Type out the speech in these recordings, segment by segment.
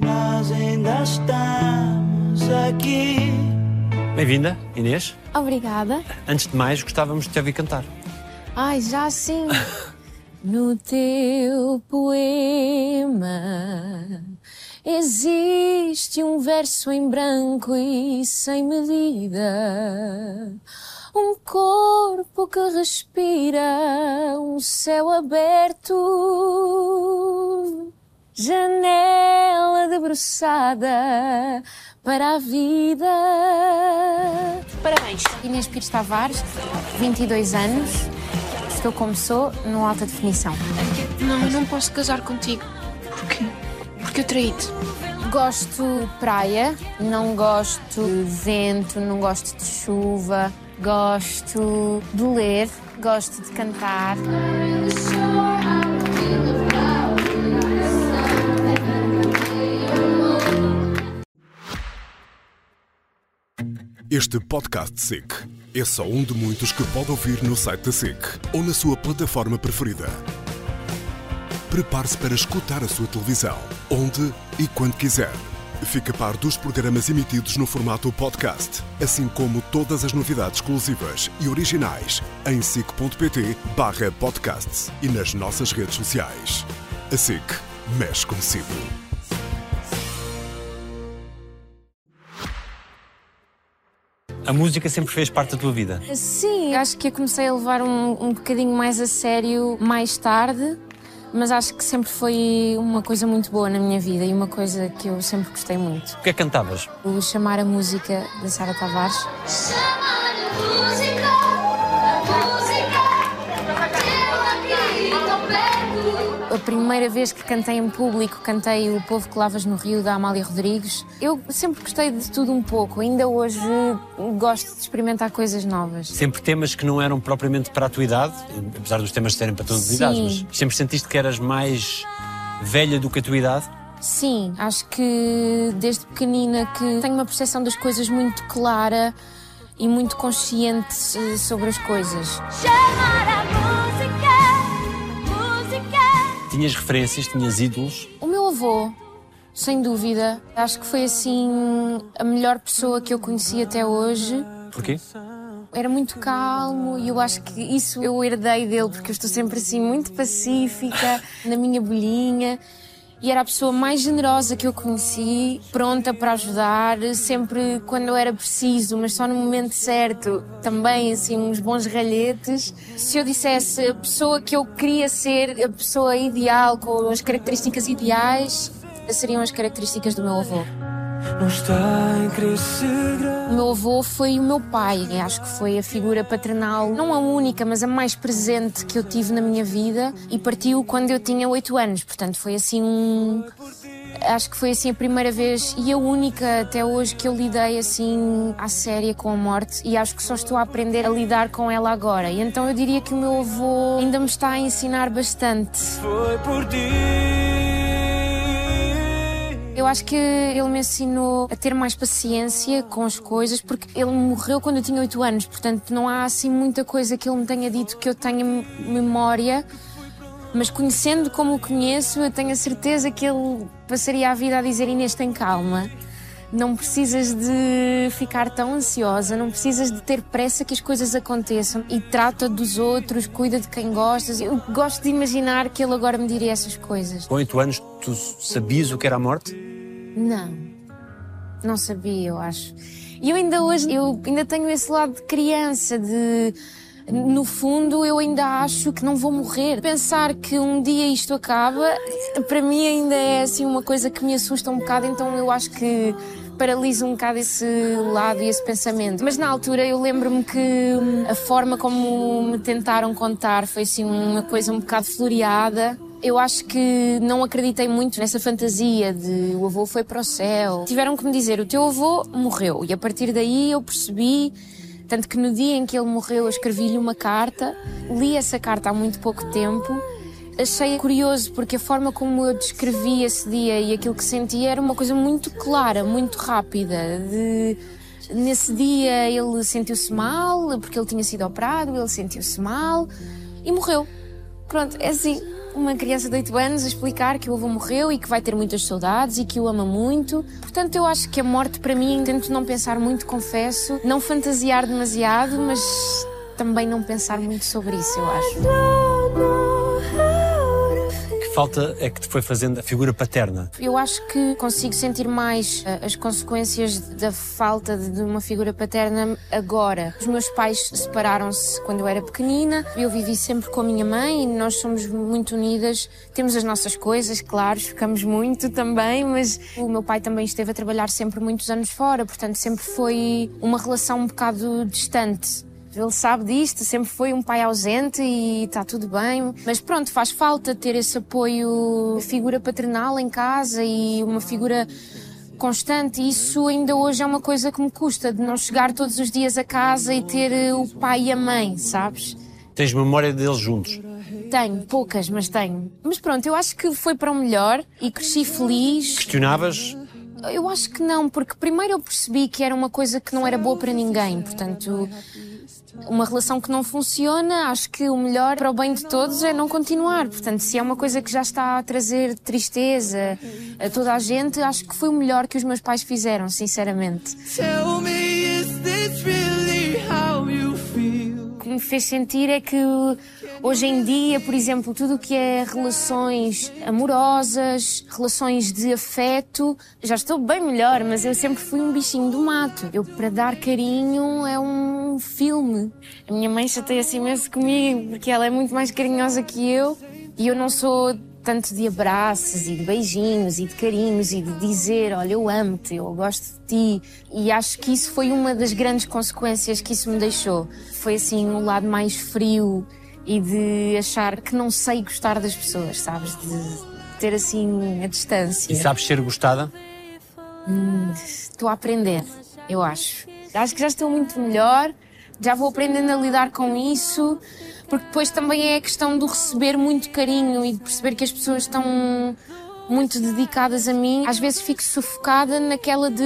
nós ainda estamos aqui. Bem-vinda, Inês. Obrigada. Antes de mais, gostávamos de te ouvir cantar. Ai, já sim. No teu poema existe um verso em branco e sem medida. Um corpo que respira, um céu aberto. Janela debruçada para a vida. Parabéns, Inês Pires Tavares, 22 anos. Estou como sou, no alta definição. Não, eu não posso casar contigo. Porquê? Porque eu traí-te. Gosto de praia, não gosto de vento, não gosto de chuva, gosto de ler, gosto de cantar. Este podcast SIC é só um de muitos que pode ouvir no site da SIC ou na sua plataforma preferida. Prepare-se para escutar a sua televisão, onde e quando quiser. Fique a par dos programas emitidos no formato podcast, assim como todas as novidades exclusivas e originais em sic.pt podcasts e nas nossas redes sociais. A SIC mexe consigo. A música sempre fez parte da tua vida. Sim, acho que eu comecei a levar um, um bocadinho mais a sério mais tarde, mas acho que sempre foi uma coisa muito boa na minha vida e uma coisa que eu sempre gostei muito. O que é que cantavas? O chamar a música da Sara Tavares. Chamar a música, A primeira vez que cantei em público, cantei O Povo que Lavas no Rio, da Amália Rodrigues. Eu sempre gostei de tudo um pouco, ainda hoje gosto de experimentar coisas novas. Sempre temas que não eram propriamente para a tua idade, apesar dos temas serem para todas as Sim. idades, mas sempre sentiste que eras mais velha do que a tua idade? Sim, acho que desde pequenina que tenho uma percepção das coisas muito clara e muito consciente eh, sobre as coisas. Chamar Tinhas referências, tinhas ídolos. O meu avô, sem dúvida, acho que foi assim a melhor pessoa que eu conheci até hoje. Porquê? Era muito calmo e eu acho que isso eu herdei dele, porque eu estou sempre assim muito pacífica, na minha bolhinha. E era a pessoa mais generosa que eu conheci, pronta para ajudar, sempre quando era preciso, mas só no momento certo. Também, assim, uns bons ralhetes. Se eu dissesse a pessoa que eu queria ser, a pessoa ideal, com as características ideais, seriam as características do meu avô. Não está em crescer O meu avô foi o meu pai. Eu Acho que foi a figura paternal, não a única, mas a mais presente que eu tive na minha vida. E partiu quando eu tinha 8 anos. Portanto, foi assim um. Acho que foi assim a primeira vez e a única até hoje que eu lidei assim à séria com a morte e acho que só estou a aprender a lidar com ela agora. E então eu diria que o meu avô ainda me está a ensinar bastante. foi por ti. Eu acho que ele me ensinou a ter mais paciência com as coisas, porque ele morreu quando eu tinha 8 anos, portanto não há assim muita coisa que ele me tenha dito que eu tenha memória. Mas conhecendo como o conheço, eu tenho a certeza que ele passaria a vida a dizer Inês, tem calma. Não precisas de ficar tão ansiosa, não precisas de ter pressa que as coisas aconteçam e trata dos outros, cuida de quem gostas. Eu gosto de imaginar que ele agora me diria essas coisas. Com oito anos, tu sabias o que era a morte? Não, não sabia, eu acho. E eu ainda hoje, eu ainda tenho esse lado de criança, de no fundo eu ainda acho que não vou morrer. Pensar que um dia isto acaba, para mim ainda é assim uma coisa que me assusta um bocado, então eu acho que paralisa um bocado esse lado e esse pensamento. Mas na altura eu lembro-me que a forma como me tentaram contar foi assim uma coisa um bocado floreada. Eu acho que não acreditei muito nessa fantasia de o avô foi para o céu. Tiveram que me dizer, o teu avô morreu. E a partir daí eu percebi, tanto que no dia em que ele morreu eu escrevi-lhe uma carta, li essa carta há muito pouco tempo. Achei curioso porque a forma como eu descrevi esse dia e aquilo que sentia era uma coisa muito clara, muito rápida. De... Nesse dia ele sentiu-se mal, porque ele tinha sido operado, ele sentiu-se mal e morreu. Pronto, é assim. Uma criança de 8 anos a explicar que o avô morreu e que vai ter muitas saudades e que o ama muito. Portanto, eu acho que a morte para mim, tento não pensar muito, confesso, não fantasiar demasiado, mas também não pensar muito sobre isso, eu acho. Falta é que te foi fazendo a figura paterna? Eu acho que consigo sentir mais eh, as consequências da falta de uma figura paterna agora. Os meus pais separaram-se quando eu era pequenina, eu vivi sempre com a minha mãe e nós somos muito unidas. Temos as nossas coisas, claro, ficamos muito também, mas o meu pai também esteve a trabalhar sempre muitos anos fora, portanto sempre foi uma relação um bocado distante. Ele sabe disto, sempre foi um pai ausente e está tudo bem. Mas pronto, faz falta ter esse apoio, figura paternal em casa e uma figura constante. E isso ainda hoje é uma coisa que me custa, de não chegar todos os dias a casa e ter eh, o pai e a mãe, sabes? Tens memória deles juntos? Tenho, poucas, mas tenho. Mas pronto, eu acho que foi para o melhor e cresci feliz. Questionavas? Eu acho que não, porque primeiro eu percebi que era uma coisa que não era boa para ninguém. Portanto, uma relação que não funciona, acho que o melhor para o bem de todos é não continuar. Portanto, se é uma coisa que já está a trazer tristeza a toda a gente, acho que foi o melhor que os meus pais fizeram, sinceramente. Tell me, is this really how you feel? O que me fez sentir é que hoje em dia, por exemplo, tudo o que é relações amorosas, relações de afeto, já estou bem melhor, mas eu sempre fui um bichinho do mato. Eu, para dar carinho, é um filme. A minha mãe chateia-se imenso comigo, porque ela é muito mais carinhosa que eu e eu não sou tanto de abraços e de beijinhos e de carinhos e de dizer, olha, eu amo-te, eu gosto de ti. E acho que isso foi uma das grandes consequências que isso me deixou. Foi assim um lado mais frio e de achar que não sei gostar das pessoas, sabes? De ter assim a distância. E sabes ser gostada? Estou a aprender, eu acho. Acho que já estou muito melhor, já vou aprendendo a lidar com isso, porque depois também é a questão do receber muito carinho e de perceber que as pessoas estão muito dedicadas a mim. Às vezes fico sufocada naquela de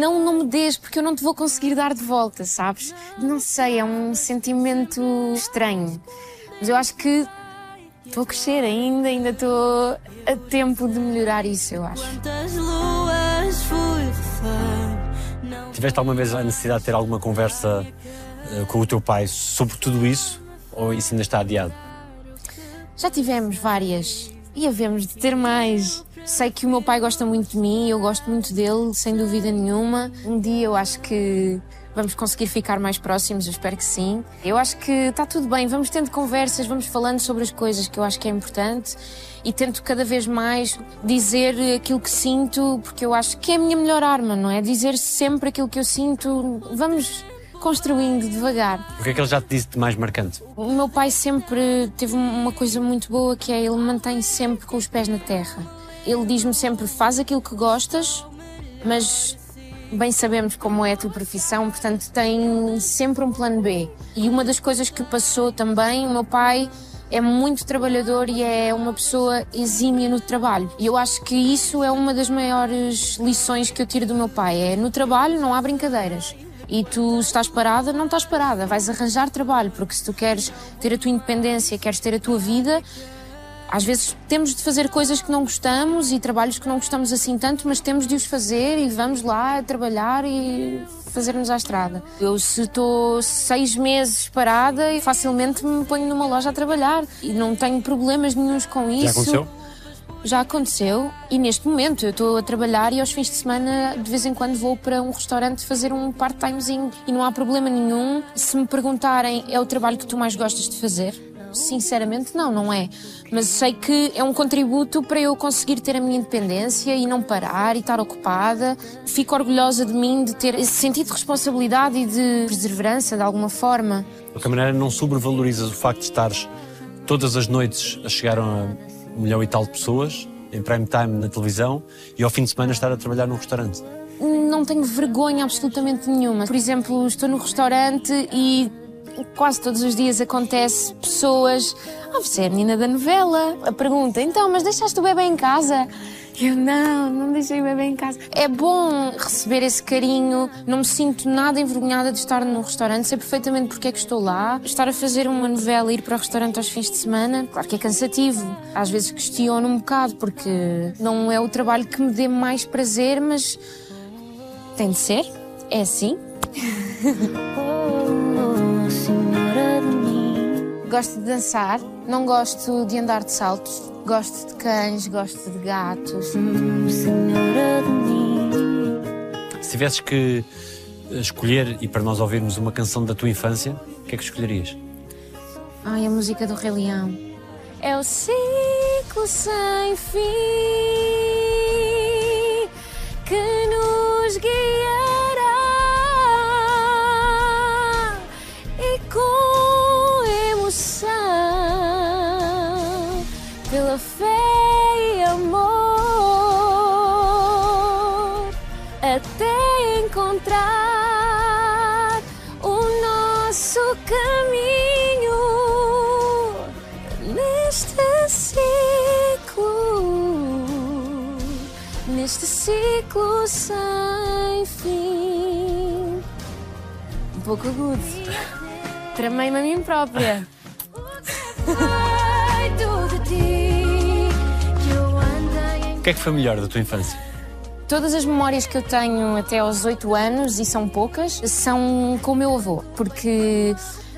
não, não me des, porque eu não te vou conseguir dar de volta, sabes? Não sei, é um sentimento estranho. Mas eu acho que estou a crescer ainda, ainda estou a tempo de melhorar isso, eu acho. Tiveste alguma vez a necessidade de ter alguma conversa eh, com o teu pai sobre tudo isso? Ou isso ainda está adiado? Já tivemos várias e havemos de ter mais. Sei que o meu pai gosta muito de mim, eu gosto muito dele, sem dúvida nenhuma. Um dia eu acho que vamos conseguir ficar mais próximos, eu espero que sim. Eu acho que está tudo bem, vamos tendo conversas, vamos falando sobre as coisas que eu acho que é importante e tento cada vez mais dizer aquilo que sinto, porque eu acho que é a minha melhor arma, não é? Dizer sempre aquilo que eu sinto. Vamos construindo devagar. O que é que ele já te disse de mais marcante? O meu pai sempre teve uma coisa muito boa que é ele mantém sempre com os pés na terra. Ele diz-me sempre: faz aquilo que gostas, mas bem sabemos como é a tua profissão, portanto tem sempre um plano B. E uma das coisas que passou também, o meu pai é muito trabalhador e é uma pessoa exímia no trabalho. E eu acho que isso é uma das maiores lições que eu tiro do meu pai. É no trabalho não há brincadeiras. E tu estás parada, não estás parada, vais arranjar trabalho, porque se tu queres ter a tua independência, queres ter a tua vida, às vezes temos de fazer coisas que não gostamos e trabalhos que não gostamos assim tanto, mas temos de os fazer e vamos lá trabalhar e fazer-nos à estrada. Eu se estou seis meses parada, facilmente me ponho numa loja a trabalhar e não tenho problemas nenhums com isso. Já aconteceu? Já aconteceu e neste momento eu estou a trabalhar e aos fins de semana de vez em quando vou para um restaurante fazer um part-timezinho e não há problema nenhum. Se me perguntarem, é o trabalho que tu mais gostas de fazer? Sinceramente, não, não é. Mas sei que é um contributo para eu conseguir ter a minha independência e não parar e estar ocupada. Fico orgulhosa de mim de ter esse sentido de responsabilidade e de perseverança de alguma forma. De qualquer maneira, não sobrevalorizas o facto de estares todas as noites a chegar a um milhão e tal de pessoas, em prime time na televisão, e ao fim de semana estar a trabalhar num restaurante. não tenho vergonha absolutamente nenhuma. Por exemplo, estou no restaurante e quase todos os dias acontece pessoas. Ah, você é a menina da novela. A pergunta, então, mas deixaste o bebê em casa? Eu não, não deixei o bebê em casa. É bom receber esse carinho, não me sinto nada envergonhada de estar num restaurante, sei perfeitamente porque é que estou lá. Estar a fazer uma novela e ir para o restaurante aos fins de semana, claro que é cansativo. Às vezes questiono um bocado porque não é o trabalho que me dê mais prazer, mas tem de ser, é assim. Gosto de dançar, não gosto de andar de saltos. Gosto de cães, gosto de gatos. Senhora de mim. Se tivesses que eh, escolher e para nós ouvirmos uma canção da tua infância, o que é que escolherias? Ai, a música do Rei Leão. É o ciclo sem fim que nos guiará pela fé e amor, até encontrar o nosso caminho neste ciclo, neste ciclo sem fim. Um pouco agudo. Tramei-me a mim própria. que é que foi melhor da tua infância? Todas as memórias que eu tenho até aos 8 anos, e são poucas, são com o meu avô, porque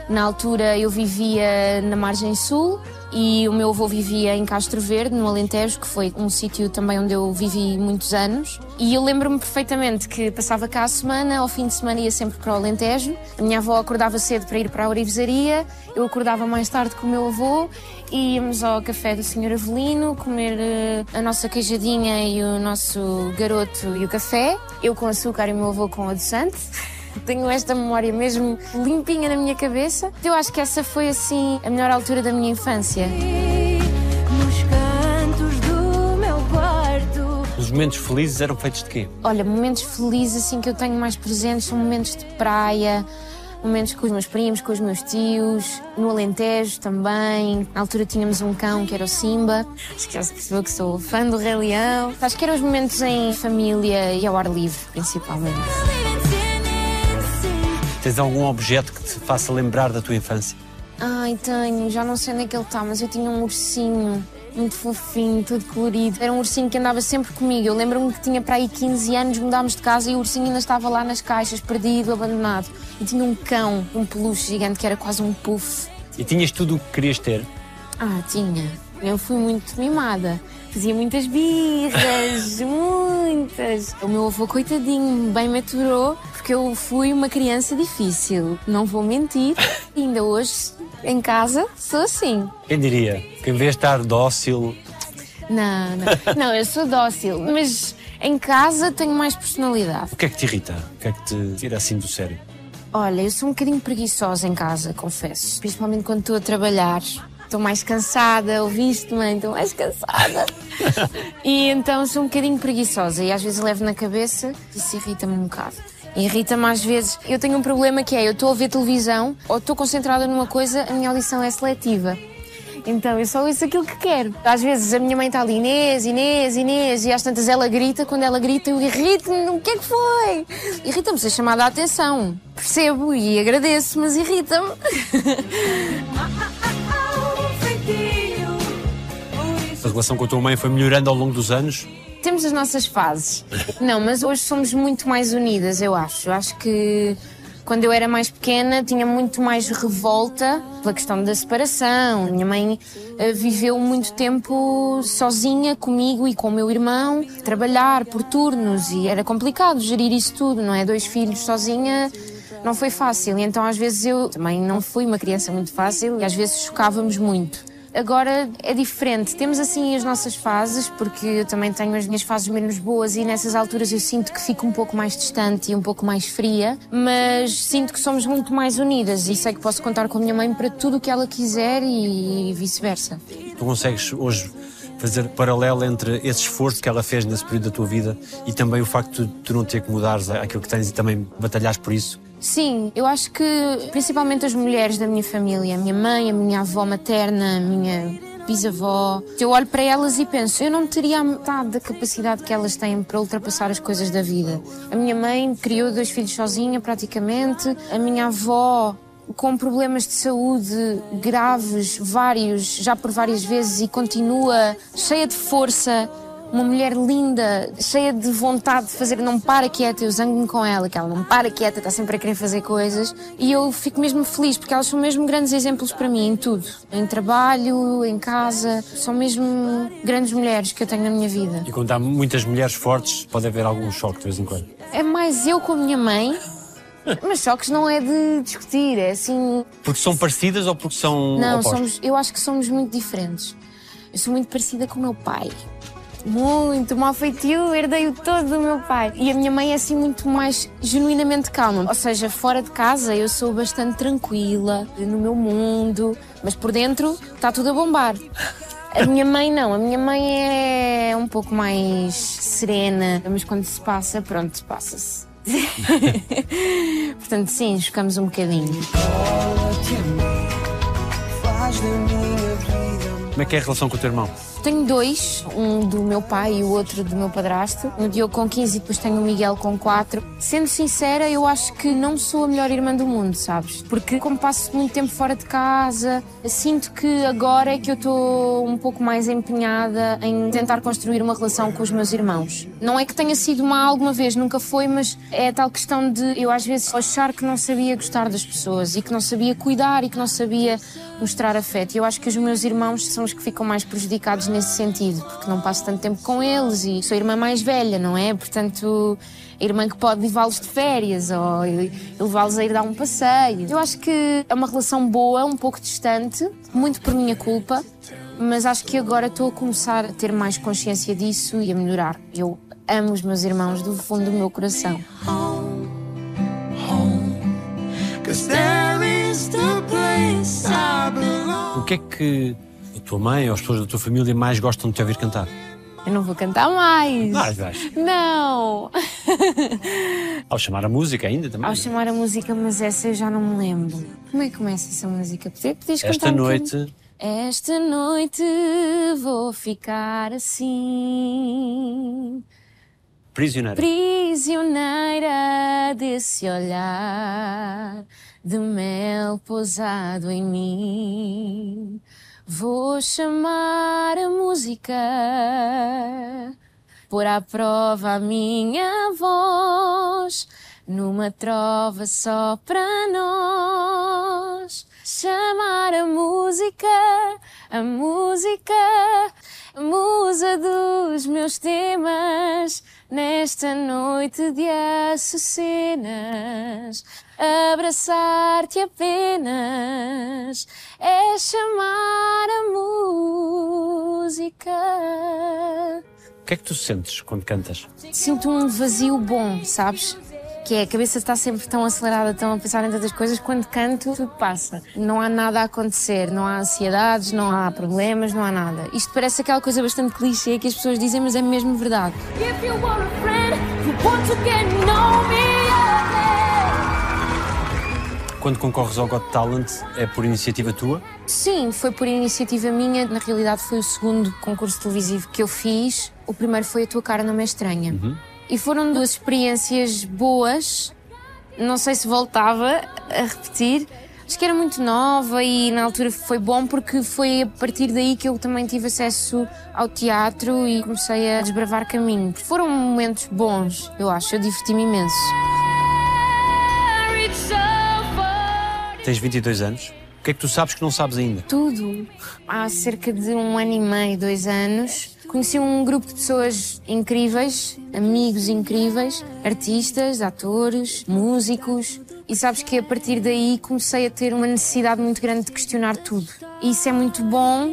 na altura eu vivia na margem sul e o meu avô vivia em Castro Verde, no Alentejo, que foi um sítio também onde eu vivi muitos anos. E eu lembro-me perfeitamente que passava cá a semana, ao fim de semana ia sempre para o Alentejo. A minha avó acordava cedo para ir para a orivesaria, eu acordava mais tarde com o meu avô e íamos ao café do Sr. Avelino comer eh, a nossa queijadinha e o nosso garoto e o café. Eu com açúcar e o meu avô com adoçante. Tenho esta memória mesmo limpinha na minha cabeça. Eu acho que essa foi assim a melhor altura da minha infância. nos cantos do meu quarto. Os momentos felizes eram feitos de quê? Olha, momentos felizes assim que eu tenho mais presentes são momentos de praia, momentos com os meus primos, com os meus tios, no Alentejo também. Na altura tínhamos um cão que era o Simba. Acho que já se percebeu que sou fã do Rei Leão. Acho que eram os momentos em família e ao ar livre, principalmente. Tens algum objeto que te faça lembrar da tua infância? Ai, tenho, já não sei onde é que ele está, mas eu tinha um ursinho muito fofinho, todo colorido. Era um ursinho que andava sempre comigo. Eu lembro-me que tinha para aí 15 anos, mudámos de casa e o ursinho ainda estava lá nas caixas, perdido, abandonado. E tinha um cão, um peluche gigante que era quase um puff. E tinhas tudo o que querias ter? Ah, tinha. Eu fui muito mimada. Fazia muitas birras, muitas. O meu avô, coitadinho, bem me aturou, porque eu fui uma criança difícil. Não vou mentir. E ainda hoje, em casa, sou assim. Quem diria que em vez de estar dócil, Não, não. Não, eu sou dócil, mas em casa tenho mais personalidade. o que é que te irrita? O que é que te tira assim do sério? Olha, eu sou um bocadinho preguiçosa em casa, confesso. Principalmente quando estou a trabalhar. Estou mais cansada, ouviste, mãe? Estou mais cansada. e então sou um bocadinho preguiçosa e às vezes levo na cabeça isso irrita-me um bocado. Irrita-me às vezes. Eu tenho um problema que é, eu estou a ver televisão ou estou concentrada numa coisa, a minha audição é seletiva. Então eu só ouço aquilo que quero. Às vezes a minha mãe está ali, Inês, Inês, Inês, e às tantas ela grita, quando ela grita eu irrito-me, o que é que foi? Irrita-me ser chamada a atenção. Percebo e agradeço, mas irrita-me. A relação com a tua mãe foi melhorando ao longo dos anos? Temos as nossas fases. Não, mas hoje somos muito mais unidas, eu acho. Eu acho que quando eu era mais pequena tinha muito mais revolta pela questão da separação. Minha mãe eh, viveu muito tempo sozinha comigo e com o meu irmão, trabalhar por turnos e era complicado gerir isso tudo, não é? Dois filhos sozinha não foi fácil. Então às vezes eu também não fui uma criança muito fácil e às vezes chocávamos muito. Agora é diferente. Temos assim as nossas fases, porque eu também tenho as minhas fases menos boas e nessas alturas eu sinto que fico um pouco mais distante e um pouco mais fria, mas sinto que somos muito mais unidas e sei que posso contar com a minha mãe para tudo o que ela quiser e vice-versa. Tu consegues hoje fazer paralelo entre esse esforço que ela fez nesse período da tua vida e também o facto de tu não ter que mudares aquilo que tens e também batalhares por isso? Sim, eu acho que principalmente as mulheres da minha família, a minha mãe, a minha avó materna, a minha bisavó. Eu olho para elas e penso, eu não teria a metade da capacidade que elas têm para ultrapassar as coisas da vida. A minha mãe criou dois filhos sozinha, praticamente. A minha avó com problemas de saúde graves, vários, já por várias vezes, e continua cheia de força, uma mulher linda, cheia de vontade de fazer, não para quieta, eu zango-me com ela, que ela não para quieta, está sempre a querer fazer coisas, e eu fico mesmo feliz, porque elas são mesmo grandes exemplos para mim em tudo, em trabalho, em casa, são mesmo grandes mulheres que eu tenho na minha vida. E quando há muitas mulheres fortes, pode haver algum choque de vez em quando. É mais eu com a minha mãe, mas choques não é de discutir, é assim, Porque são parecidas ou porque são Não, somos, eu acho que somos muito diferentes. Eu sou muito parecida com o meu pai. Muito, o mau feitio, herdei-o todo do meu pai. E a minha mãe é assim muito mais genuinamente calma. Ou seja, fora de casa eu sou bastante tranquila, no meu mundo, mas por dentro está tudo a bombar. A minha mãe não, a minha mãe é um pouco mais serena, mas quando se passa, pronto, passa-se. Portanto, sim, chocamos um bocadinho. Como é que é a relação com o teu irmão? Tenho dois, um do meu pai e o outro do meu padrasto. O Diogo com 15 e depois tenho o Miguel com 4. Sendo sincera, eu acho que não sou a melhor irmã do mundo, sabes? Porque como passo muito tempo fora de casa, sinto que agora é que eu estou um pouco mais empenhada em tentar construir uma relação com os meus irmãos. Não é que tenha sido má alguma vez, nunca foi, mas é tal questão de eu às vezes achar que não sabia gostar das pessoas e que não sabia cuidar e que não sabia mostrar afeto. E eu acho que os meus irmãos são os que ficam mais prejudicados nesse sentido, porque não passo tanto tempo com eles e sou a irmã mais velha, não é? Portanto, a irmã que pode levá-los de férias ou levá-los a ir dar um passeio. Eu acho que é uma relação boa, um pouco distante, muito por minha culpa, mas acho que agora estou a começar a ter mais consciência disso e a melhorar. Eu amo os meus irmãos do fundo do meu coração. I belong. O que é que tua mãe ou as pessoas da tua família mais gostam de te ouvir cantar? Eu não vou cantar mais. Vais, vais. Não! Ao chamar a música ainda também. Ao chamar a música, mas essa eu já não me lembro. Como é que começa essa música? Podia- Podias Esta um noite bocadinho? Esta noite vou ficar assim, prisioneira. prisioneira desse olhar de mel pousado em mim. Vou chamar a música, pôr à prova a minha voz, numa trova só para nós. Chamar a música, a música, a musa dos meus temas, nesta noite de açucenas. Abraçar-te apenas é chamar a música. O que é que tu sentes quando cantas? Sinto um vazio bom, sabes? Que é a cabeça está sempre tão acelerada, tão a pensar em tantas coisas, quando canto, tudo passa. Não há nada a acontecer, não há ansiedades, não há problemas, não há nada. Isto parece aquela coisa bastante clichê que as pessoas dizem, mas é mesmo verdade. Quando concorres ao Got Talent, é por iniciativa tua? Sim, foi por iniciativa minha. Na realidade, foi o segundo concurso televisivo que eu fiz. O primeiro foi A Tua Cara Não Me É Estranha. E foram duas experiências boas. Não sei se voltava a repetir. Acho que era muito nova e na altura foi bom porque foi a partir daí que eu também tive acesso ao teatro e comecei a desbravar caminho. Foram momentos bons, eu acho. Eu diverti-me imenso. Tens 22 anos. O que é que tu sabes que não sabes ainda? Tudo. Há cerca de um ano e meio, dois anos, conheci um grupo de pessoas incríveis, amigos incríveis, artistas, atores, músicos. E sabes que a partir daí comecei a ter uma necessidade muito grande de questionar tudo. E isso é muito bom,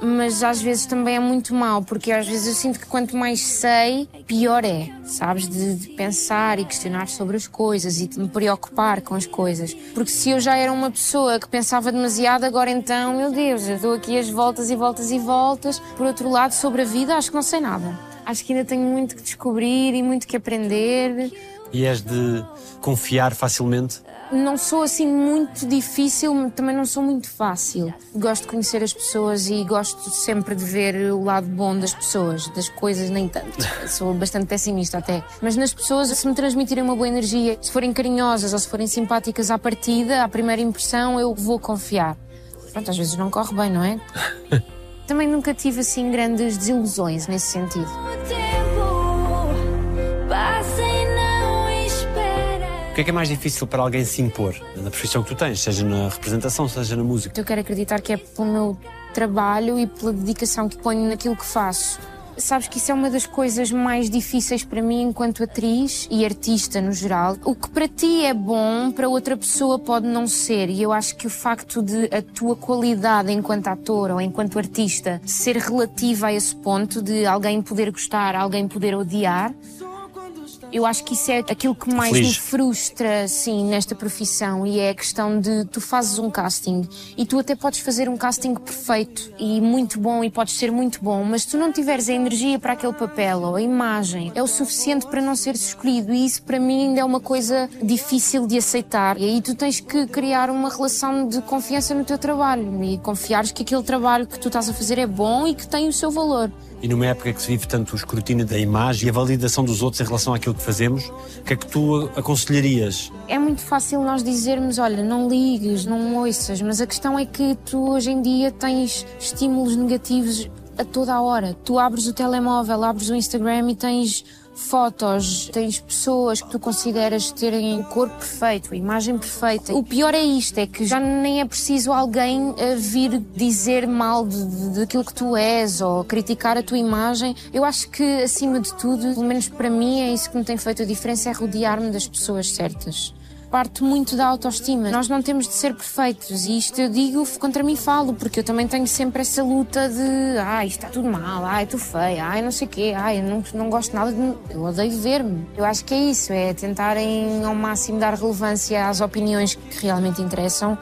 mas às vezes também é muito mau, porque às vezes eu sinto que quanto mais sei, pior é, sabes? De, de pensar e questionar sobre as coisas e de me preocupar com as coisas. Porque se eu já era uma pessoa que pensava demasiado, agora então, meu Deus, eu dou aqui as voltas e voltas e voltas. Por outro lado, sobre a vida, acho que não sei nada. Acho que ainda tenho muito que descobrir e muito que aprender. E és de confiar facilmente? Não sou assim muito difícil, também não sou muito fácil. Gosto de conhecer as pessoas e gosto sempre de ver o lado bom das pessoas, das coisas nem tanto. Sou bastante pessimista até. Mas nas pessoas, se me transmitirem uma boa energia, se forem carinhosas ou se forem simpáticas à partida, à primeira impressão, eu vou confiar. Pronto, às vezes não corre bem, não é? Também nunca tive assim grandes desilusões nesse sentido. O tempo passa que é que é mais difícil para alguém se impor na profissão que tu tens, seja na representação, seja na música? Eu quero acreditar que é pelo meu trabalho e pela dedicação que ponho naquilo que faço. Sabes que isso é uma das coisas mais difíceis para mim enquanto atriz e artista no geral. O que para ti é bom, para outra pessoa pode não ser. E eu acho que o facto de a tua qualidade enquanto ator ou enquanto artista ser relativa a esse ponto de alguém poder gostar, alguém poder odiar, eu acho que isso é aquilo que mais Feliz. me frustra, sim, nesta profissão e é a questão de tu fazes um casting e tu até podes fazer um casting perfeito e muito bom e podes ser muito bom, mas se tu não tiveres a energia para aquele papel ou a imagem, é o suficiente para não seres escolhido e isso para mim ainda é uma coisa difícil de aceitar. E aí tu tens que criar uma relação de confiança no teu trabalho e confiares que aquele trabalho que tu estás a fazer é bom e que tem o seu valor. E numa época que se vive tanto o escrutínio da imagem e a validação dos outros em relação àquilo que fazemos, o que é que tu aconselharias? É muito fácil nós dizermos, olha, não ligues, não ouças, mas a questão é que tu hoje em dia tens estímulos negativos a toda a hora. Tu abres o telemóvel, abres o Instagram e tens fotos, tens pessoas que tu consideras terem corpo perfeito, imagem perfeita. O pior é isto, é que já nem é preciso alguém vir dizer mal daquilo que tu és ou criticar a tua imagem. Eu acho que, acima de tudo, pelo menos para mim, é isso que me tem feito a diferença, é rodear-me das pessoas certas. Parte muito da autoestima. Nós não temos de ser perfeitos e isto eu digo contra mim falo, porque eu também tenho sempre essa luta de ai, isto está tudo mal, ai, estou feia, ai, não sei o quê, ai, eu não, não gosto nada de. Eu odeio ver-me. Eu acho que é isso, é tentarem ao máximo dar relevância às opiniões que realmente interessam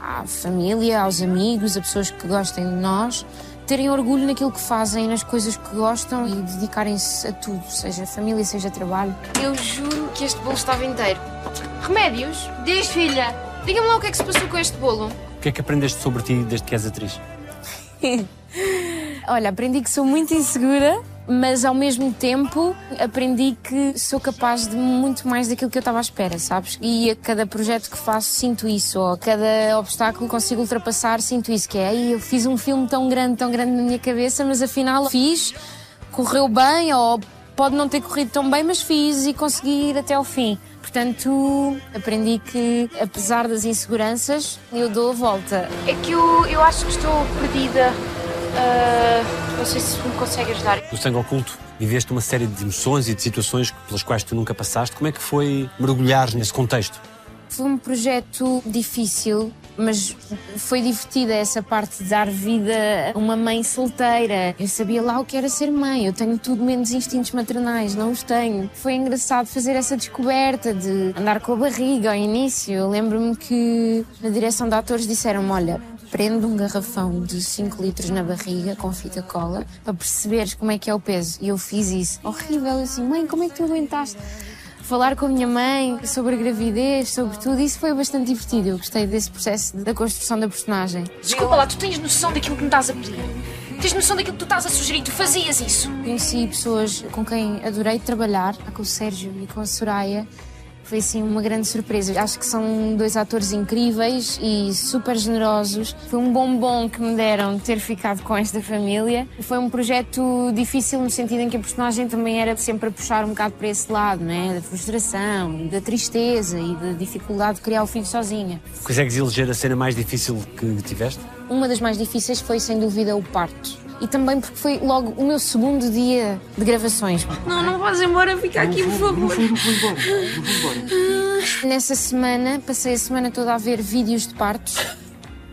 à família, aos amigos, a pessoas que gostem de nós, terem orgulho naquilo que fazem, nas coisas que gostam e dedicarem-se a tudo, seja família, seja trabalho. Eu juro que este bolo estava inteiro. Remédios? Diz, filha. Diga-me lá o que é que se passou com este bolo. O que é que aprendeste sobre ti desde que és atriz? Olha, aprendi que sou muito insegura, mas ao mesmo tempo aprendi que sou capaz de muito mais daquilo que eu estava à espera, sabes? E a cada projeto que faço sinto isso, ou a cada obstáculo que consigo ultrapassar sinto isso, que é aí eu fiz um filme tão grande, tão grande na minha cabeça, mas afinal fiz, correu bem, ou pode não ter corrido tão bem, mas fiz e consegui ir até ao fim. Portanto, aprendi que, apesar das inseguranças, eu dou a volta. É que eu, eu acho que estou perdida. Ah, não sei se me consegue ajudar. No Sangue Oculto, viveste uma série de emoções e de situações pelas quais tu nunca passaste. Como é que foi mergulhar nesse contexto? Foi um projeto difícil, mas foi divertida essa parte de dar vida a uma mãe solteira. Eu sabia lá o que era ser mãe, eu tenho tudo menos instintos maternais, não os tenho. Foi engraçado fazer essa descoberta de andar com a barriga ao início. Eu lembro-me que na direção de atores disseram-me: olha, prende um garrafão de 5 litros na barriga com fita cola para perceberes como é que é o peso. E eu fiz isso. Horrível, assim, mãe, como é que tu aguentaste? Falar com a minha mãe sobre a gravidez, sobre tudo, isso foi bastante divertido. Eu gostei desse processo da construção da personagem. Desculpa lá, tu tens noção daquilo que me estás a pedir? Tens noção daquilo que tu estás a sugerir? Tu fazias isso? Conheci pessoas com quem adorei trabalhar, com o Sérgio e com a Soraya. Foi assim uma grande surpresa. Acho que são dois atores incríveis e super generosos. Foi um bombom que me deram de ter ficado com esta família. Foi um projeto difícil no sentido em que a personagem também era sempre a puxar um bocado para esse lado, né? Da frustração, da tristeza e da dificuldade de criar o filho sozinha. Consegues eleger a cena mais difícil que tiveste? Uma das mais difíceis foi, sem dúvida, o parto. E também porque foi logo o meu segundo dia de gravações. Não, não vais embora, fica aqui, por favor. Nessa semana, passei a semana toda a ver vídeos de partos.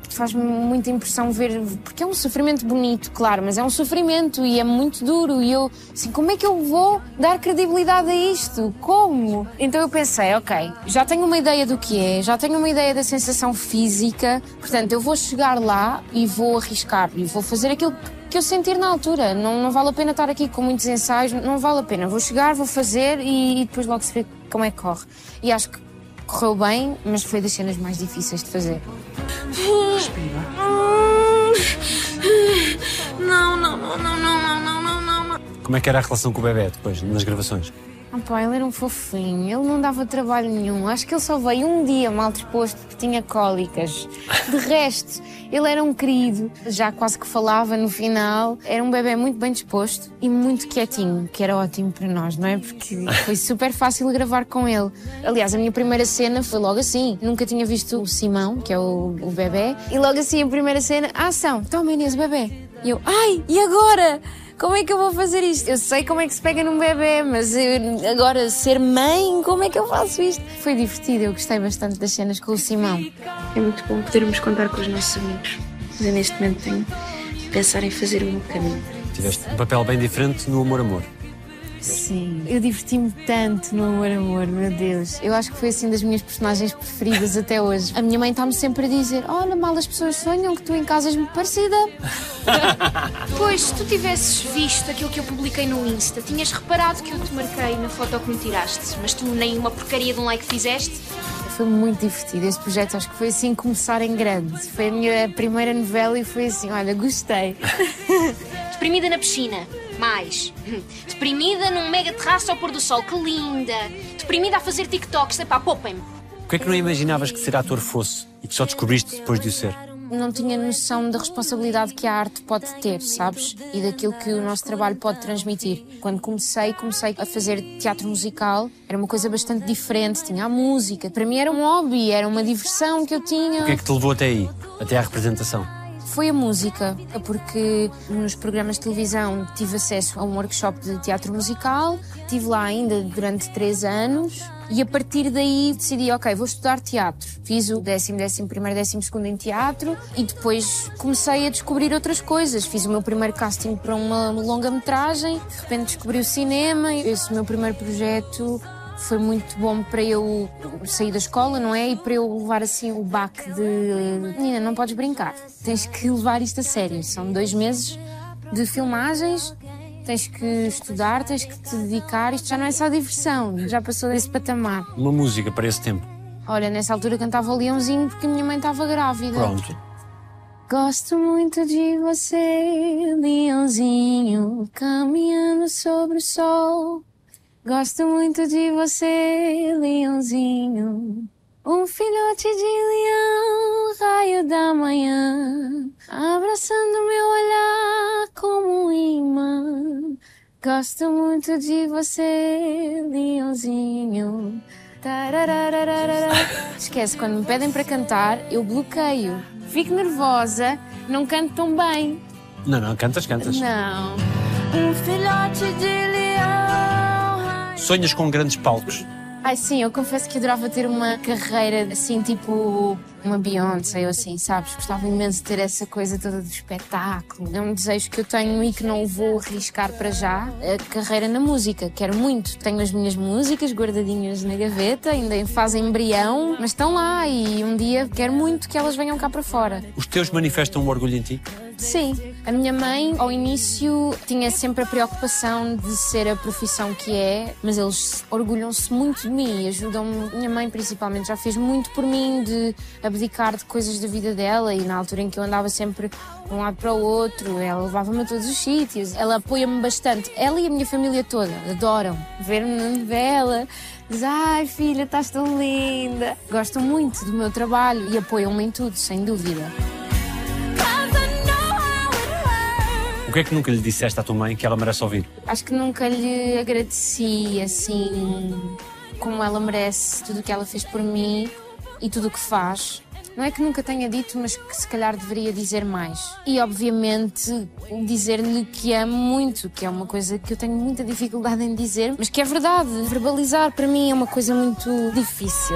Faz-me muita impressão ver, porque é um sofrimento bonito, claro, mas é um sofrimento e é muito duro. E eu, assim, como é que eu vou dar credibilidade a isto? Como? Então eu pensei, ok, já tenho uma ideia do que é, já tenho uma ideia da sensação física, portanto eu vou chegar lá e vou arriscar e vou fazer aquilo que que eu sentir na altura. Não, não vale a pena estar aqui com muitos ensaios, não vale a pena. Vou chegar, vou fazer e, e depois logo se vê como é que corre. E acho que correu bem, mas foi das cenas mais difíceis de fazer. Respira. Não, não, não, não, não, não, não, não. Como é que era a relação com o bebê depois, nas gravações? Ah, pá, ele era um fofinho, ele não dava trabalho nenhum. Acho que ele só veio um dia mal disposto porque tinha cólicas. De resto, ele era um querido, já quase que falava no final. Era um bebê muito bem disposto e muito quietinho, que era ótimo para nós, não é? Porque foi super fácil gravar com ele. Aliás, a minha primeira cena foi logo assim. Nunca tinha visto o Simão, que é o, o bebê, e logo assim a primeira cena, ação, toma Inês, o bebê. E eu, ai, e agora? Como é que eu vou fazer isto? Eu sei como é que se pega num bebê, mas eu- agora ser mãe, como é que eu faço isto? Foi divertido, eu gostei bastante das cenas com o Simão. É muito bom podermos contar com os nossos amigos. Mas eu neste momento tenho de pensar em fazer o meu caminho. Tiveste um papel bem diferente no Amor Amor. Sim. Eu diverti-me tanto no Amor Amor, meu Deus. Eu acho que foi assim das minhas personagens preferidas até hoje. A minha mãe está-me sempre a dizer: Olha, mal as pessoas sonham que tu em casa és muito parecida. Pois, se tu tivesses visto aquilo que eu publiquei no Insta, tinhas reparado que eu te marquei na foto que me tiraste, mas tu nem uma porcaria de um like fizeste. Foi muito divertido. Esse projeto acho que foi assim começar em grande. Foi a minha primeira novela e foi assim: Olha, gostei. Deprimida na piscina. Mais. Deprimida num mega terraço ao pôr do sol. Que linda. Deprimida a fazer TikToks. Epá, poupem-me. O que é que não imaginavas que ser ator fosse e que só descobriste depois de o ser? não tinha noção da responsabilidade que a arte pode ter, sabes? E daquilo que o nosso trabalho pode transmitir. Quando comecei, comecei a fazer teatro musical, era uma coisa bastante diferente, tinha a música. Para mim era um hobby, era uma diversão que eu tinha. O que é que te levou até aí? Até à representação? Foi a música, porque nos programas de televisão tive acesso a um workshop de teatro musical, estive lá ainda durante três anos e a partir daí decidi, ok, vou estudar teatro. Fiz o décimo, décimo primeiro, décimo segundo em teatro e depois comecei a descobrir outras coisas. Fiz o meu primeiro casting para uma longa-metragem, de repente descobri o cinema. Esse meu primeiro projeto foi muito bom para eu sair da escola, não é? E para eu levar assim o baque de menina, não podes brincar, tens que levar isto a sério. São dois meses de filmagens, tens que estudar, tens que te dedicar. Isto já não é só diversão, já passou desse patamar. Uma música para esse tempo. Olha, nessa altura cantava o Leãozinho porque a minha mãe estava grávida. Pronto. Gosto muito de você, leãozinho, caminhando sobre o sol. Gosto muito de você, leãozinho. Um filhote de leão, raio da manhã, abraçando meu olhar como um imã. Gosto muito de você, leãozinho. Esquece, quando me pedem para cantar, eu bloqueio. Fico nervosa, não canto tão bem. Não, não, cantas, cantas. Não. Um filhote de leão. Sonhas com grandes palcos. Ai sim, eu confesso que adorava ter uma carreira assim, tipo uma Beyoncé ou assim, sabes? Gostava imenso de ter essa coisa toda do espetáculo. É um desejo que eu tenho e que não vou arriscar para já. A carreira na música, quero muito. Tenho as minhas músicas guardadinhas na gaveta, ainda em fase embrião, mas estão lá e um dia quero muito que elas venham cá para fora. Os teus manifestam um orgulho em ti? Sim, a minha mãe ao início tinha sempre a preocupação de ser a profissão que é, mas eles orgulham-se muito de mim e ajudam-me. Minha mãe principalmente já fez muito por mim de abdicar de coisas da vida dela e na altura em que eu andava sempre de um lado para o outro, ela levava-me a todos os sítios. Ela apoia-me bastante. Ela e a minha família toda adoram ver-me na novela. Diz, ai filha, estás tão linda. Gostam muito do meu trabalho e apoiam-me em tudo, sem dúvida. O que é que nunca lhe disseste à tua mãe que ela merece ouvir? Acho que nunca lhe agradeci assim como ela merece tudo o que ela fez por mim e tudo o que faz. Não é que nunca tenha dito, mas que se calhar deveria dizer mais. E obviamente dizer-lhe que amo muito, que é uma coisa que eu tenho muita dificuldade em dizer, mas que é verdade. Verbalizar para mim é uma coisa muito difícil.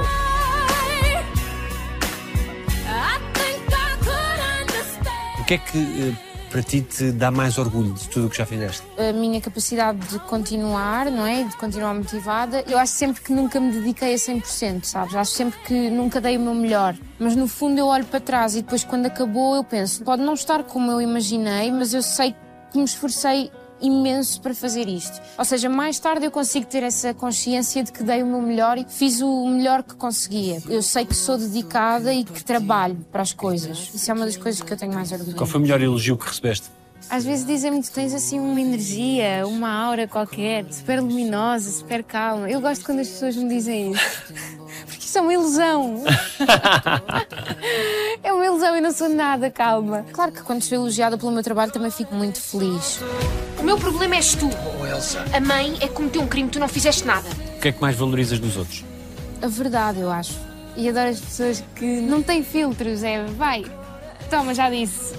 O que é que eh, para ti te dá mais orgulho de tudo o que já fizeste? a minha capacidade de continuar, não é? De continuar motivada. Eu acho sempre que nunca me dediquei a 100%, sabes? Acho sempre que nunca dei o meu melhor. Mas no fundo eu olho para trás e depois quando acabou eu penso, pode não estar como eu imaginei, mas eu sei que me esforcei imenso para fazer isto. Ou seja, mais tarde eu consigo ter essa consciência de que dei o meu melhor e fiz o melhor que conseguia. Eu sei que sou dedicada e que trabalho para as coisas. Isso é uma das coisas que eu tenho mais orgulho. Qual foi o melhor elogio que recebeste? Às vezes dizem-me que tens assim uma energia, uma aura qualquer, super luminosa, super calma. Eu gosto quando as pessoas me dizem isso. Porque isso é uma ilusão. é uma ilusão e não sou nada calma. Claro que quando sou elogiada pelo meu trabalho também fico muito feliz. O meu problema és tu. A mãe é que cometeu um crime, tu não fizeste nada. O que é que mais valorizas dos outros? A verdade, eu acho. E adoro as pessoas que não têm filtros. É, vai, toma, já disse.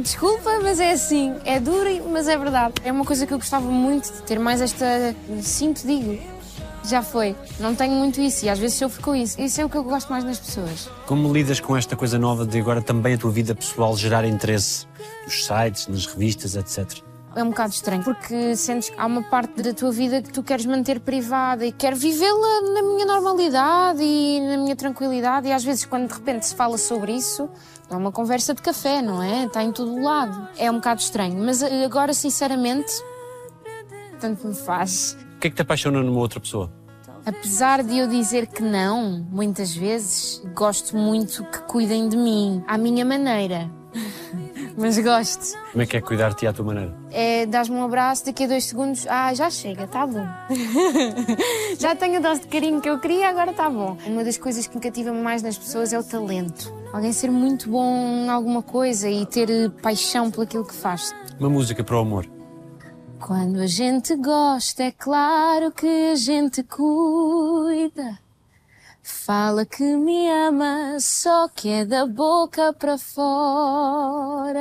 Desculpa, mas é assim. É duro, mas é verdade. É uma coisa que eu gostava muito de ter mais esta. Sinto, digo. Já foi. Não tenho muito isso e às vezes sofro com isso. Isso é o que eu gosto mais nas pessoas. Como lidas com esta coisa nova de agora também a tua vida pessoal gerar interesse nos sites, nas revistas, etc? É um bocado estranho, porque sentes que há uma parte da tua vida que tu queres manter privada e quero vivê-la na minha normalidade e na minha tranquilidade. E às vezes, quando de repente se fala sobre isso, é uma conversa de café, não é? Está em todo o lado. É um bocado estranho. Mas eh, agora, sinceramente, tanto me faz. O que é que te apaixona numa outra pessoa? Apesar de eu dizer que não, muitas vezes, gosto muito que cuidem de mim, à minha maneira. Mas gosto. Como é que é cuidar-te à tua maneira? É, dás-me um abraço, daqui a dois segundos, ah, já chega, tá bom. já tenho a dose de carinho que eu queria, agora tá bom. Uma das coisas que me cativa mais nas pessoas é o talento. Alguém ser muito bom em alguma coisa e ter eh, paixão por aquilo que faz. Uma música para o amor. Quando a gente gosta, é claro que a gente cuida. Fala que me ama, só que é da boca pra fora.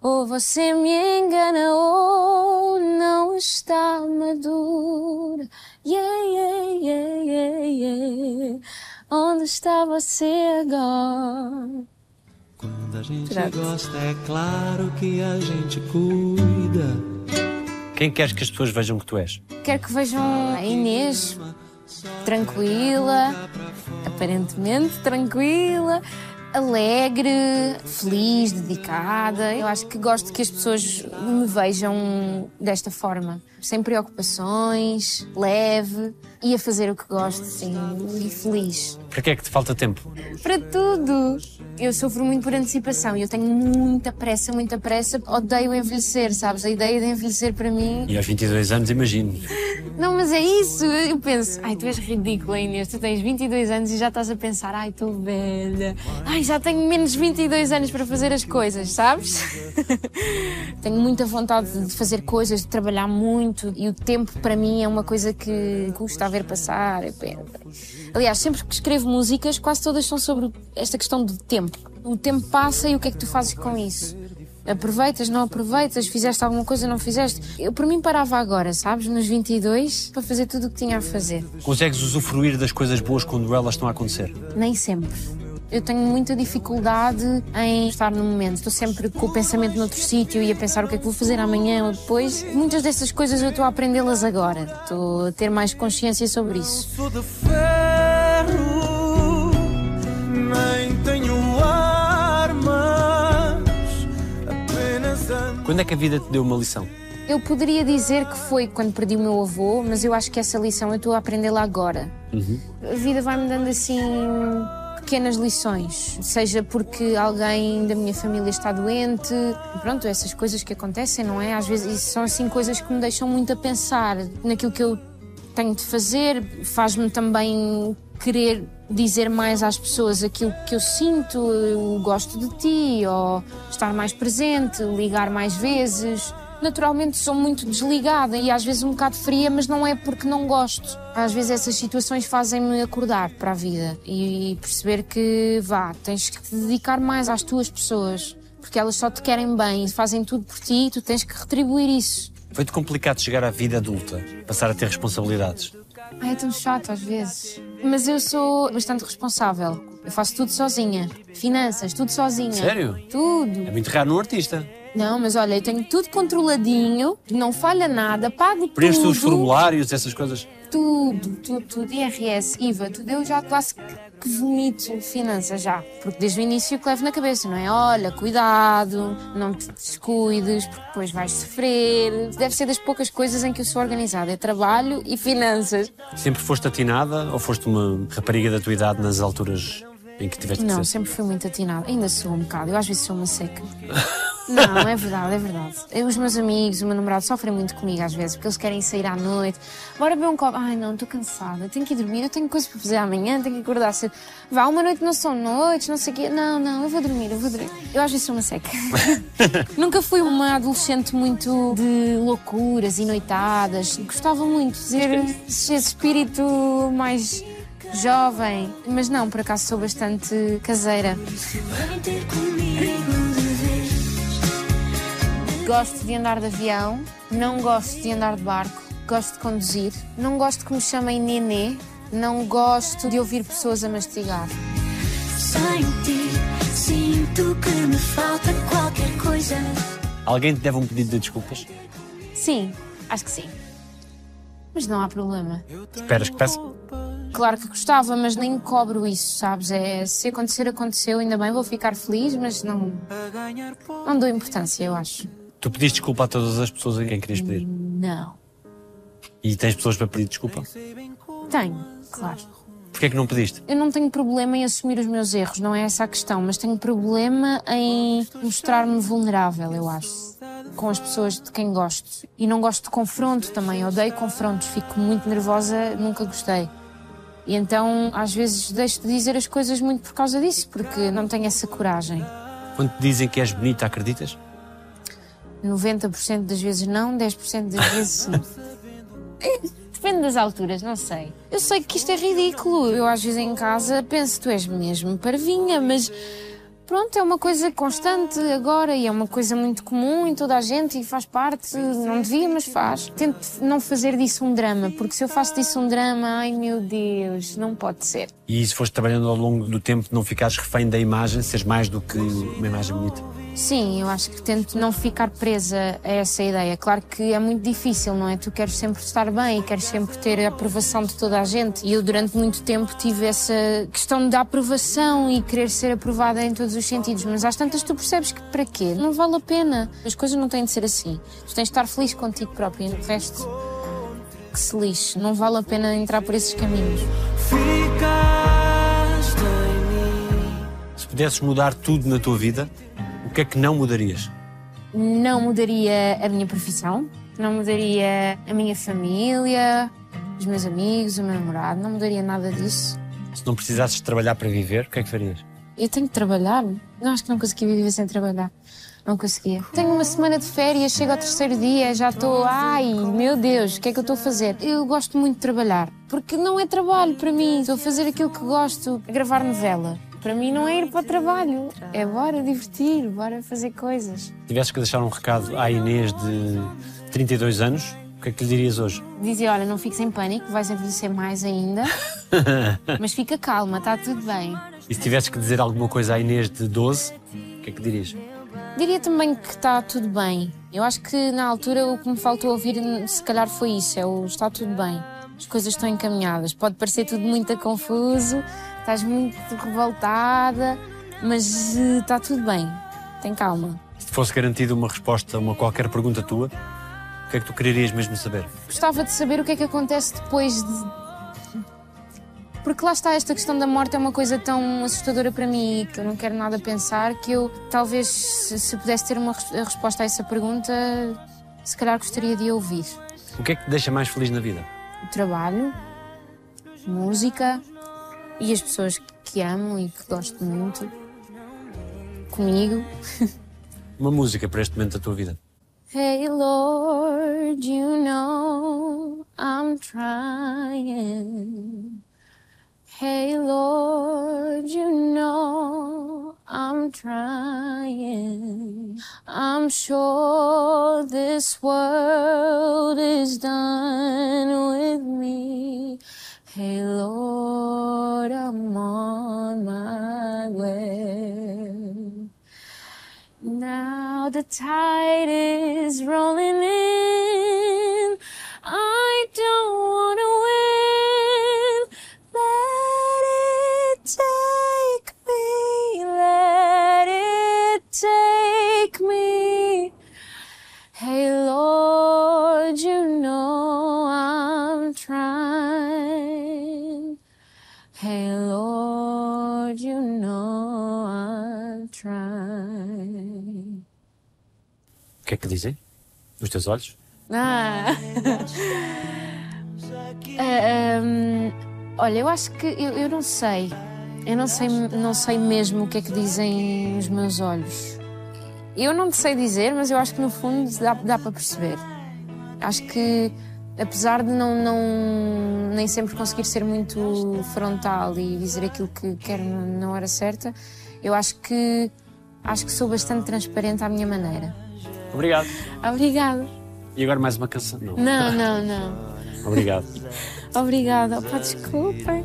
Ou você me engana ou não está madura. Yeah, yeah, yeah, yeah, yeah. Onde está você agora? Quando a gente Pronto. gosta, é claro que a gente cuida. Quem queres que as pessoas vejam que tu és? Quero que vejam a Inês tranquila, aparentemente tranquila, alegre, feliz, dedicada. Eu acho que gosto que as pessoas me vejam desta forma, sem preocupações, leve e a fazer o que gosto, sim, e feliz. Para que é que te falta tempo? Para tudo! Eu sofro muito por antecipação e eu tenho muita pressa, muita pressa. Odeio envelhecer, sabes? A ideia de envelhecer para mim E aos 22 anos, imagino. não, mas é isso. Eu penso, ai, tu és ridícula, Inês. Tu tens 22 anos e já estás a pensar, ai, estou velha. Ai, já tenho menos 22 anos para fazer as coisas, sabes? tenho muita vontade de fazer coisas, de trabalhar muito e o tempo para mim é uma coisa que custa a ver passar. Aliás, sempre que escrevo músicas, quase todas são sobre esta questão do tempo. O tempo passa e o que é que tu fazes com isso? Aproveitas, não aproveitas, fizeste alguma coisa, não fizeste. Eu, por mim, parava agora, sabes, nos 22, para fazer tudo o que tinha a fazer. Consegues usufruir das coisas boas quando elas estão a acontecer? Nem sempre. Eu tenho muita dificuldade em estar no momento. Estou sempre com o pensamento noutro sítio e a pensar o que é que vou fazer amanhã ou depois. Muitas dessas coisas eu estou a aprendê-las agora. Estou a ter mais consciência sobre isso. Sou de ferro, nem tenho armas, apenas ando. Quando é que a vida te deu uma lição? Eu poderia dizer que foi quando perdi o meu avô, mas eu acho que essa lição eu estou a aprendê-la agora. A vida vai-me dando assim pequenas lições, seja porque alguém da minha família está doente, pronto, essas coisas que acontecem, não é? Às vezes são assim coisas que me deixam muito a pensar naquilo que eu tenho de fazer, faz-me também querer dizer mais às pessoas aquilo que eu sinto, eu gosto de ti, ou estar mais presente, ligar mais vezes. Naturalmente sou muito desligada e às vezes um bocado fria, mas não é porque não gosto. Às vezes essas situações fazem-me acordar para a vida e perceber que vá, tens que te dedicar mais às tuas pessoas, porque elas só te querem bem e fazem tudo por ti e tu tens que retribuir isso. Foi-te complicado chegar à vida adulta, passar a ter responsabilidades? Ai, é tão chato às vezes. Mas eu sou bastante responsável. Eu faço tudo sozinha. Finanças, tudo sozinha. Sério? Tudo. É muito raro num artista. Não, mas olha, eu tenho tudo controladinho, não falha nada, pago Preenches tudo. os formulários, essas coisas. Tudo, tudo, tudo. IRS, IVA, tudo. Eu já quase que, que vomito finanças já. Porque desde o início que levo na cabeça, não é? Olha, cuidado, não te descuides, porque depois vais sofrer. Deve ser das poucas coisas em que eu sou organizada. É trabalho e finanças. Sempre foste atinada ou foste uma rapariga da tua idade nas alturas em que tiveste Não, sempre fui muito atinada. Ainda sou um bocado. Eu às vezes sou uma seca. Não, é verdade, é verdade. Eu, os meus amigos, o meu namorado sofrem muito comigo às vezes, porque eles querem sair à noite. Bora beber um copo. Ai, não, estou cansada. Tenho que ir dormir, eu tenho coisas para fazer amanhã, tenho que acordar cedo. Vá, uma noite não são noites, não sei o quê. Não, não, eu vou dormir, eu vou dormir. Eu às vezes sou uma seca. Nunca fui uma adolescente muito de loucuras e noitadas. Gostava muito de ter esse espírito mais jovem. Mas não, por acaso sou bastante caseira. Gosto de andar de avião, não gosto de andar de barco, gosto de conduzir, não gosto que me chamem nenê, não gosto de ouvir pessoas a mastigar. Sem ti, sinto que me falta qualquer coisa. Alguém te deve um pedido de desculpas? Sim, acho que sim. Mas não há problema. Esperas que peça? Claro que gostava, mas nem cobro isso, sabes? É, se acontecer, aconteceu, ainda bem, vou ficar feliz, mas não. Não dou importância, eu acho. Tu pediste desculpa a todas as pessoas a quem querias pedir. Não. E tens pessoas para pedir desculpa? Tenho, claro. Porquê é que não pediste? Eu não tenho problema em assumir os meus erros, não é essa a questão, mas tenho problema em mostrar-me vulnerável, eu acho. Com as pessoas de quem gosto. E não gosto de confronto também, odeio confrontos, fico muito nervosa, nunca gostei. E então, às vezes, deixo de dizer as coisas muito por causa disso, porque não tenho essa coragem. Quando te dizem que és bonita, acreditas? 90% das vezes não, 10% das vezes sim. Depende das alturas, não sei. Eu sei que isto é ridículo. Eu às vezes em casa penso, tu és mesmo parvinha, mas pronto, é uma coisa constante agora e é uma coisa muito comum em toda a gente e faz parte. Não devia, mas faz. Tento não fazer disso um drama, porque se eu faço disso um drama, ai meu Deus, não pode ser. E se foste trabalhando ao longo do tempo, não ficares refém da imagem, seres mais do que uma imagem bonita? Sim, eu acho que tento não ficar presa a essa ideia. Claro que é muito difícil, não é? Tu queres sempre estar bem e queres sempre ter a aprovação de toda a gente. E eu, durante muito tempo, tive essa questão da aprovação e querer ser aprovada em todos os sentidos. Mas às tantas tu percebes que para quê? Não vale a pena. As coisas não têm de ser assim. Tu tens de estar feliz contigo próprio e o resto que se lixe. Não vale a pena entrar por esses caminhos. Ficaste em mim. Se pudesses mudar tudo na tua vida, que é que não mudarias? Não mudaria a minha profissão, não mudaria a minha família, os meus amigos, o meu namorado, não mudaria nada disso. Se não precisasses trabalhar para viver, o que é que farias? Eu tenho que trabalhar. Não acho que não conseguia viver sem trabalhar. Não conseguia. Tenho uma semana de férias, chego ao terceiro dia, já estou. Ai, meu Deus, o que é que eu estou a fazer? Eu gosto muito de trabalhar. Porque não é trabalho para mim. Estou a fazer aquilo que gosto, gravar novela. Para mim não é ir para o trabalho. É bora divertir, bora fazer coisas. Se tivesses que deixar um recado à Inês de 32 anos, o que é que lhe dirias hoje? Dizia, olha, não fiques em pânico, vais envelhecer mais ainda. Mas fica calma, está tudo bem. E se tivesses que dizer alguma coisa à Inês de 12, o que é que dirias? Diria também que está tudo bem. Eu acho que na altura o que me faltou ouvir, se calhar, foi isso: é o está tudo bem. As coisas estão encaminhadas. Pode parecer tudo muito confuso, estás muito revoltada, mas eh, está tudo bem. Tem calma. Se fosse garantida uma resposta a uma qualquer pergunta tua, o que é que tu quererias mesmo saber? Gostava de saber o que é que acontece depois de. Porque lá está, esta questão da morte é uma coisa tão assustadora para mim que eu não quero nada pensar que eu, talvez, se se pudesse ter uma resposta a essa pergunta, se calhar gostaria de ouvir. O que é que te deixa mais feliz na vida? o trabalho, música e as pessoas que amo e que gosto muito. Comigo. Uma música para este momento da tua vida. Hey Lord, you know I'm trying. Hey Lord, you know I'm trying. I'm sure this world is done with me. Hey Lord, I'm on my way. Now the tide is rolling in. I don't Os teus olhos? Ah. Ah, hum, olha, eu acho que eu, eu não sei. Eu não sei, não sei mesmo o que é que dizem os meus olhos. Eu não sei dizer, mas eu acho que no fundo dá, dá para perceber. Acho que apesar de não, não nem sempre conseguir ser muito frontal e dizer aquilo que quero na hora certa, eu acho que acho que sou bastante transparente à minha maneira. Obrigado. Obrigada. E agora mais uma canção? Não. Não, não, não. Obrigado. Obrigada. Opa, desculpem.